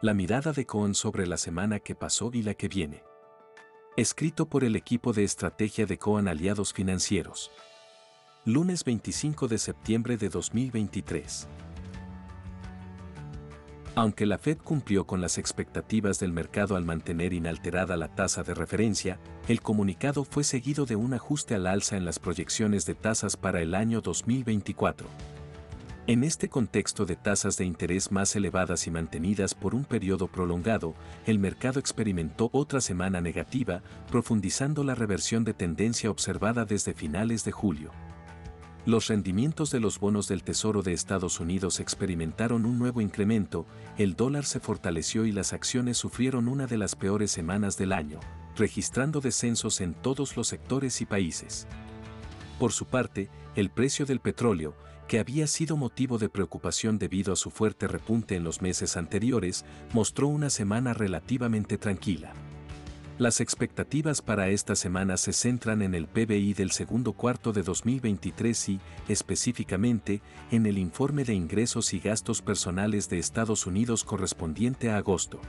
La mirada de Cohen sobre la semana que pasó y la que viene. Escrito por el equipo de estrategia de Cohen Aliados Financieros. Lunes 25 de septiembre de 2023. Aunque la Fed cumplió con las expectativas del mercado al mantener inalterada la tasa de referencia, el comunicado fue seguido de un ajuste al alza en las proyecciones de tasas para el año 2024. En este contexto de tasas de interés más elevadas y mantenidas por un periodo prolongado, el mercado experimentó otra semana negativa, profundizando la reversión de tendencia observada desde finales de julio. Los rendimientos de los bonos del Tesoro de Estados Unidos experimentaron un nuevo incremento, el dólar se fortaleció y las acciones sufrieron una de las peores semanas del año, registrando descensos en todos los sectores y países. Por su parte, el precio del petróleo, que había sido motivo de preocupación debido a su fuerte repunte en los meses anteriores, mostró una semana relativamente tranquila. Las expectativas para esta semana se centran en el PBI del segundo cuarto de 2023 y, específicamente, en el informe de ingresos y gastos personales de Estados Unidos correspondiente a agosto.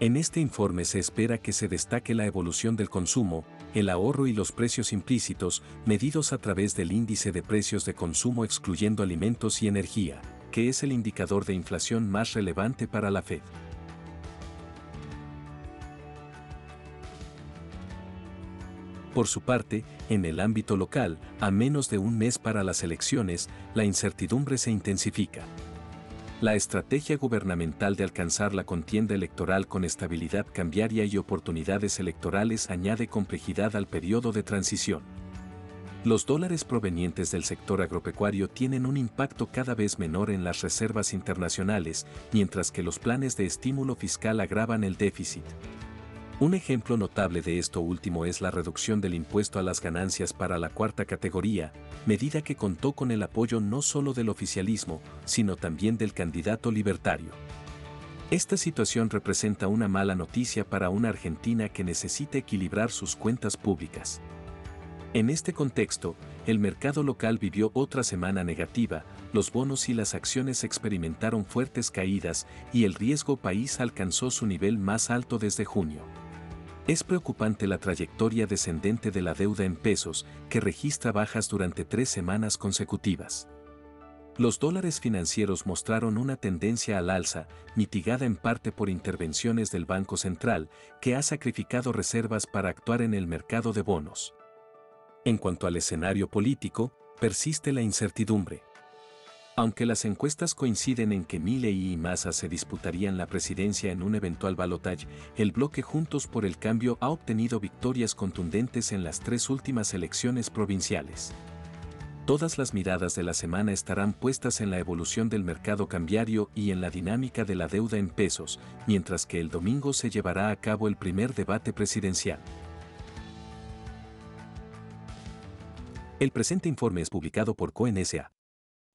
En este informe se espera que se destaque la evolución del consumo, el ahorro y los precios implícitos, medidos a través del índice de precios de consumo excluyendo alimentos y energía, que es el indicador de inflación más relevante para la Fed. Por su parte, en el ámbito local, a menos de un mes para las elecciones, la incertidumbre se intensifica. La estrategia gubernamental de alcanzar la contienda electoral con estabilidad cambiaria y oportunidades electorales añade complejidad al periodo de transición. Los dólares provenientes del sector agropecuario tienen un impacto cada vez menor en las reservas internacionales, mientras que los planes de estímulo fiscal agravan el déficit. Un ejemplo notable de esto último es la reducción del impuesto a las ganancias para la cuarta categoría, medida que contó con el apoyo no solo del oficialismo, sino también del candidato libertario. Esta situación representa una mala noticia para una Argentina que necesita equilibrar sus cuentas públicas. En este contexto, el mercado local vivió otra semana negativa, los bonos y las acciones experimentaron fuertes caídas y el riesgo país alcanzó su nivel más alto desde junio. Es preocupante la trayectoria descendente de la deuda en pesos, que registra bajas durante tres semanas consecutivas. Los dólares financieros mostraron una tendencia al alza, mitigada en parte por intervenciones del Banco Central, que ha sacrificado reservas para actuar en el mercado de bonos. En cuanto al escenario político, persiste la incertidumbre. Aunque las encuestas coinciden en que Milley y Massa se disputarían la presidencia en un eventual balotaje, el bloque Juntos por el Cambio ha obtenido victorias contundentes en las tres últimas elecciones provinciales. Todas las miradas de la semana estarán puestas en la evolución del mercado cambiario y en la dinámica de la deuda en pesos, mientras que el domingo se llevará a cabo el primer debate presidencial. El presente informe es publicado por CONSA.